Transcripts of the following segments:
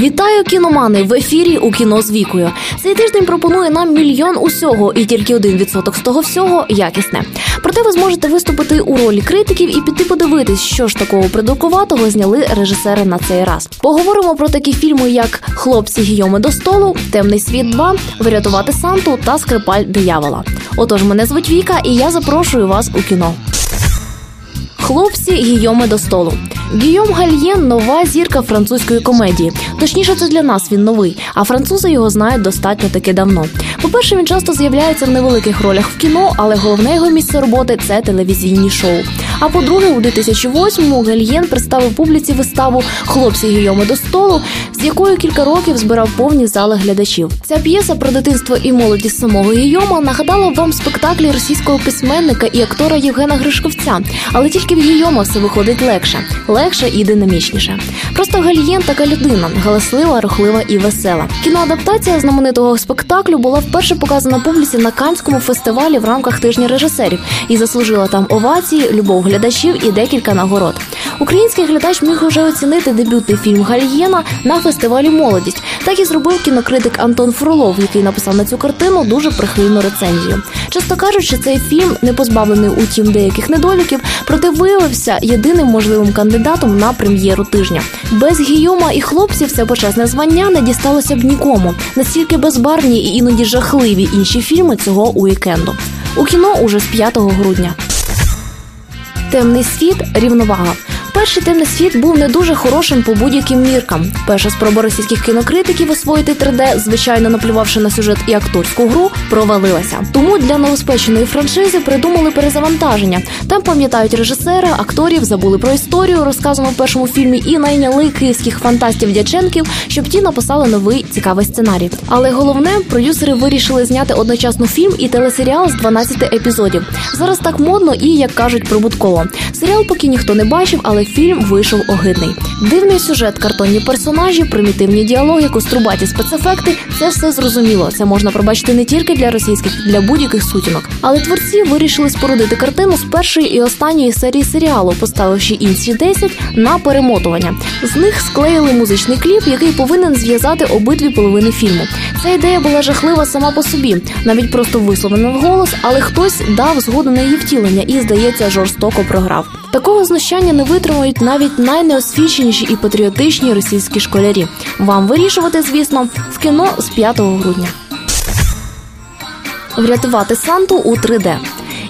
Вітаю кіномани в ефірі у кіно з вікою. Цей тиждень пропонує нам мільйон усього, і тільки один відсоток з того всього якісне. Проте ви зможете виступити у ролі критиків і піти подивитись, що ж такого придуркуватого зняли режисери на цей раз. Поговоримо про такі фільми, як Хлопці Гійоми до столу, Темний світ 2», Врятувати Санту та Скрипаль диявола. Отож, мене звуть Віка, і я запрошую вас у кіно. Хлопці Гійоми до столу. Гійом Гальєн нова зірка французької комедії. Точніше, це для нас він новий, а французи його знають достатньо таки давно. По-перше, він часто з'являється в невеликих ролях в кіно, але головне його місце роботи це телевізійні шоу. А по-друге, у 2008-му Гальєн представив публіці виставу Хлопці Гійоми до столу, з якою кілька років збирав повні зали глядачів. Ця п'єса про дитинство і молодість самого Гійома нагадала вам спектаклі російського письменника і актора Євгена Гришковця, але тільки в Гійома все виходить легше легше і динамічніше. Просто Гальєн така людина, галаслива, рухлива і весела. Кіноадаптація знаменитого спектаклю була вперше показана публіці на Канському фестивалі в рамках тижня режисерів і заслужила там овації, любов глядачів і декілька нагород. Український глядач міг уже оцінити дебютний фільм Гальєна на фестивалі Молодість. Так і зробив кінокритик Антон Фролов, який написав на цю картину дуже прихильну рецензію. Часто кажуть, що цей фільм не позбавлений утім деяких недоліків, проте виявився єдиним можливим кандидатом на прем'єру тижня. Без гійома і хлопців це почесне звання не дісталося б нікому. Настільки безбарвні і іноді жахливі інші фільми цього уікенду. У кіно уже з 5 грудня. Темний світ рівновага. Перший темний світ був не дуже хорошим по будь-яким міркам. Перша спроба російських кінокритиків освоїти 3D, звичайно наплювавши на сюжет і акторську гру, провалилася. Тому для новоспеченої франшизи придумали перезавантаження. Там пам'ятають режисера, акторів, забули про історію, розказану в першому фільмі, і найняли київських фантастів дяченків, щоб ті написали новий цікавий сценарій. Але головне, продюсери вирішили зняти одночасно фільм і телесеріал з 12 епізодів. Зараз так модно і як кажуть прибутково. Серіал поки ніхто не бачив, але фільм вийшов огидний. Дивний сюжет, картонні персонажі, примітивні діалоги, кострубаті спецефекти це все зрозуміло. Це можна пробачити не тільки для російських, для будь-яких сутінок. Але творці вирішили спорудити картину з першої і останньої серії серіалу, поставивши інші 10 на перемотування. З них склеїли музичний кліп, який повинен зв'язати обидві половини фільму. Ця ідея була жахлива сама по собі, навіть просто висловлена вголос, але хтось дав згоду на її втілення і, здається, жорстоко програв. Такого знущання не витримують навіть найнеосвіченіші і патріотичні російські школярі. Вам вирішувати, звісно, в кіно з 5 грудня. Врятувати Санту у 3D.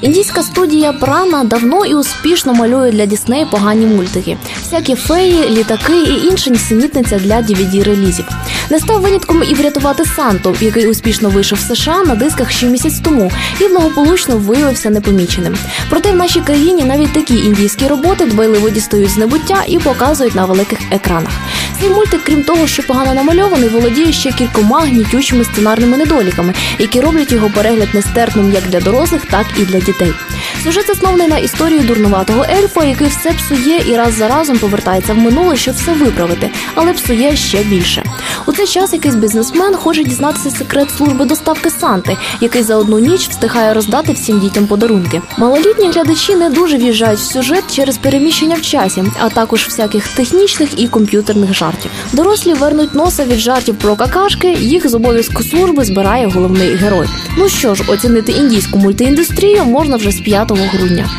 Індійська студія Прана давно і успішно малює для Дісней погані мультики, всякі феї, літаки і інша нісенітниця для dvd релізів. Не став винятком і врятувати Санту, який успішно вийшов в США на дисках ще місяць тому і благополучно виявився непоміченим. Проте в нашій країні навіть такі індійські роботи дбайливо дістають з небуття і показують на великих екранах. Цей мультик, крім того, що погано намальований, володіє ще кількома гнітючими сценарними недоліками, які роблять його перегляд нестерпним як для дорослих, так і для дітей. Сюжет заснований на історії дурнуватого ельфа, який все псує і раз за разом повертається в минуле, щоб все виправити, але псує ще більше. У цей час якийсь бізнесмен хоче дізнатися секрет служби доставки Санти, який за одну ніч встигає роздати всім дітям подарунки. Малолітні глядачі не дуже в'їжджають в сюжет через переміщення в часі, а також всяких технічних і комп'ютерних жартів. Дорослі вернуть носа від жартів про какашки. Їх з обов'язку служби збирає головний герой. Ну що ж, оцінити індійську мультиіндустрію можна вже з 5 грудня.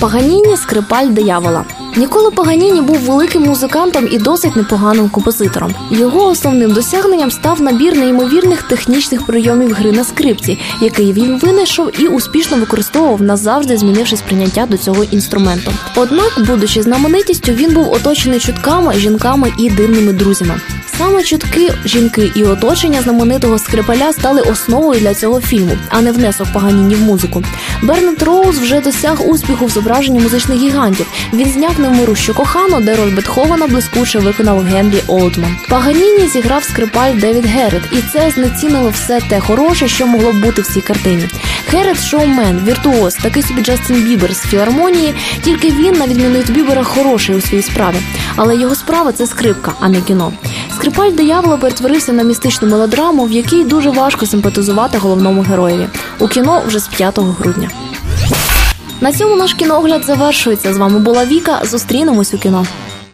Паганіні скрипаль диявола. Ніколи Паганіні був великим музикантом і досить непоганим композитором. Його основним досягненням став набір неймовірних технічних прийомів гри на скрипці, який він винайшов і успішно використовував назавжди, змінивши сприйняття до цього інструменту. Однак, будучи знаменитістю, він був оточений чутками, жінками і дивними друзями. Саме чутки, жінки і оточення знаменитого скрипаля стали основою для цього фільму, а не внесок Паганіні в музику. Бернет Роуз вже досяг успіху в зображенні музичних гігантів. Він зняв невмирущу кохану, де роль Бетховена блискуче виконав Гері Олдман. Паганіні зіграв скрипаль Девід Гаррет, і це знецінило все те хороше, що могло бути в цій картині. Гаррет шоумен, віртуоз, такий собі Джастін Бібер з філармонії. Тільки він, на відміну від Бібера, хороший у своїй справі. Але його справа це скрипка, а не кіно. Скрипаль диявола перетворився на містичну мелодраму, в якій дуже важко симпатизувати головному героєві. У кіно вже з 5 грудня. На цьому наш кіноогляд завершується. З вами була Віка. Зустрінемось у кіно.